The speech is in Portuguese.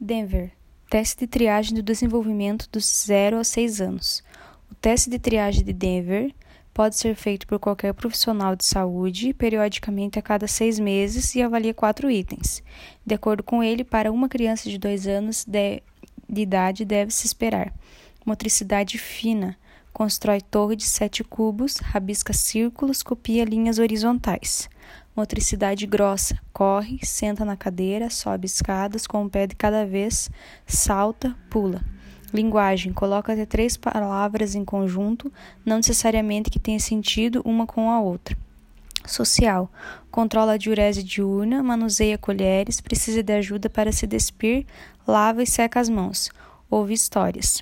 Denver. Teste de triagem do desenvolvimento dos 0 a 6 anos. O teste de triagem de Denver pode ser feito por qualquer profissional de saúde, periodicamente a cada seis meses, e avalia quatro itens. De acordo com ele, para uma criança de 2 anos de, de idade, deve-se esperar motricidade fina, constrói torre de sete cubos, rabisca círculos, copia linhas horizontais. Motricidade grossa, corre, senta na cadeira, sobe escadas com o pé de cada vez, salta, pula. Linguagem, coloca até três palavras em conjunto, não necessariamente que tenha sentido uma com a outra. Social, controla a diurese diurna, manuseia colheres, precisa de ajuda para se despir, lava e seca as mãos. Ouve histórias.